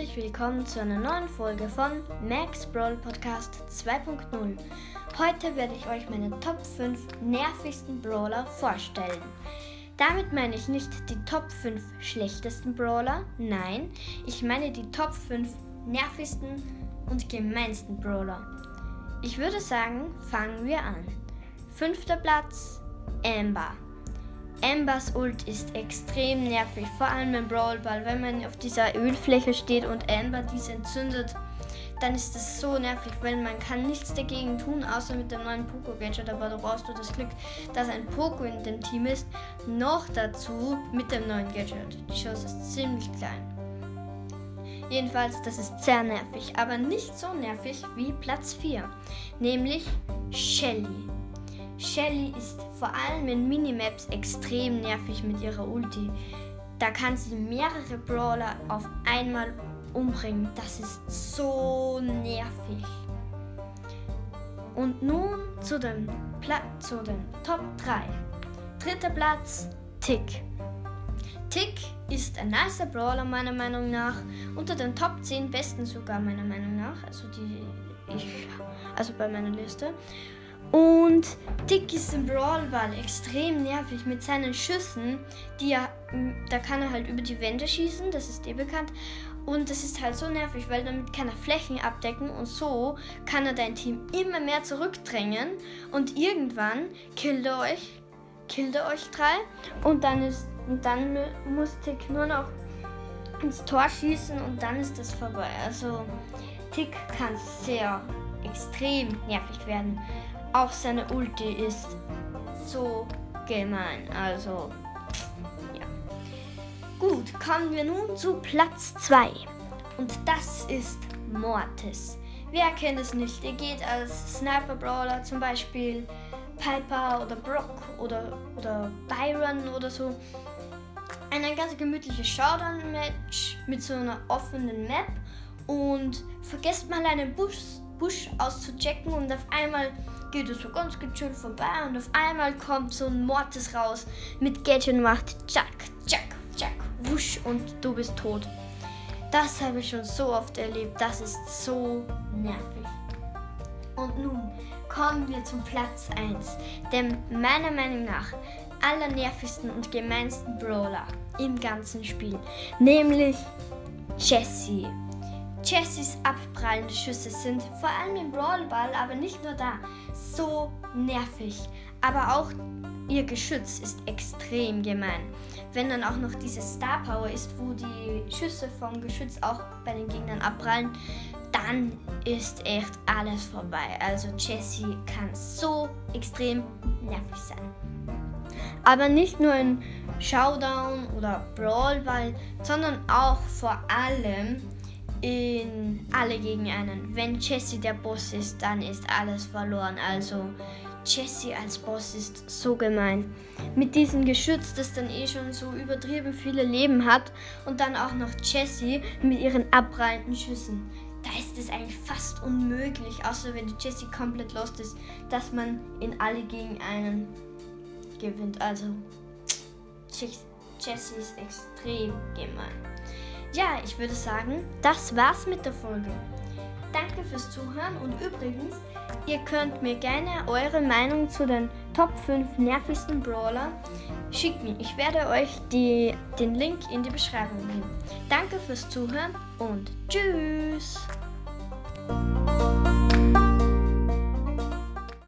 herzlich willkommen zu einer neuen Folge von Max Brawl Podcast 2.0. Heute werde ich euch meine Top 5 nervigsten Brawler vorstellen. Damit meine ich nicht die Top 5 schlechtesten Brawler, nein, ich meine die Top 5 nervigsten und gemeinsten Brawler. Ich würde sagen, fangen wir an. Fünfter Platz, Amber. Ambers Ult ist extrem nervig, vor allem im Brawl Ball. Wenn man auf dieser Ölfläche steht und Amber diese entzündet, dann ist das so nervig, weil man kann nichts dagegen tun, außer mit dem neuen Poco-Gadget. Aber da brauchst du das Glück, dass ein Poco in dem Team ist. Noch dazu mit dem neuen Gadget. Die Chance ist ziemlich klein. Jedenfalls, das ist sehr nervig, aber nicht so nervig wie Platz 4, nämlich Shelly. Shelly ist vor allem in Minimaps extrem nervig mit ihrer Ulti. Da kann sie mehrere Brawler auf einmal umbringen. Das ist so nervig. Und nun zu den, Pla zu den Top 3. Dritter Platz, Tick. Tick ist ein nicer Brawler meiner Meinung nach. Unter den Top 10 besten sogar meiner Meinung nach. Also die ich, also bei meiner Liste. Und Tick ist im Brawlball extrem nervig mit seinen Schüssen, die er, da kann er halt über die Wände schießen, das ist eh bekannt. Und das ist halt so nervig, weil damit kann er Flächen abdecken und so kann er dein Team immer mehr zurückdrängen und irgendwann killt er euch, killt er euch drei und dann ist, und dann muss Tick nur noch ins Tor schießen und dann ist das vorbei. Also Tick kann sehr extrem nervig werden. Auch seine Ulti ist so gemein. Also, ja. Gut, kommen wir nun zu Platz 2. Und das ist Mortis. Wer kennt es nicht? Er geht als Sniper Brawler zum Beispiel Piper oder Brock oder, oder Byron oder so. Ein ganz gemütliches Showdown-Match mit so einer offenen Map und vergesst mal einen Busch, Busch auszuchecken und auf einmal geht es so ganz gechillt vorbei und auf einmal kommt so ein Mortis raus mit Gadget und macht Jack, Jack, Jack, wusch und du bist tot. Das habe ich schon so oft erlebt. Das ist so nervig. Und nun kommen wir zum Platz 1, dem meiner Meinung nach allernervigsten und gemeinsten Brawler im ganzen Spiel, nämlich Jessie. Jessys abprallende Schüsse sind vor allem im Brawlball, aber nicht nur da, so nervig. Aber auch ihr Geschütz ist extrem gemein. Wenn dann auch noch diese Star Power ist, wo die Schüsse vom Geschütz auch bei den Gegnern abprallen, dann ist echt alles vorbei. Also Jessie kann so extrem nervig sein. Aber nicht nur in Showdown oder Brawlball, sondern auch vor allem in alle gegen einen. Wenn Jesse der Boss ist, dann ist alles verloren. Also Jesse als Boss ist so gemein. Mit diesem Geschütz, das dann eh schon so übertrieben viele Leben hat und dann auch noch Jesse mit ihren abprallenden Schüssen. Da ist es eigentlich fast unmöglich, außer wenn Jesse komplett lost ist, dass man in alle gegen einen gewinnt. Also Jesse ist extrem gemein. Ja, ich würde sagen, das war's mit der Folge. Danke fürs Zuhören und übrigens, ihr könnt mir gerne eure Meinung zu den Top 5 nervigsten Brawler schicken. Ich werde euch die, den Link in die Beschreibung geben. Danke fürs Zuhören und tschüss!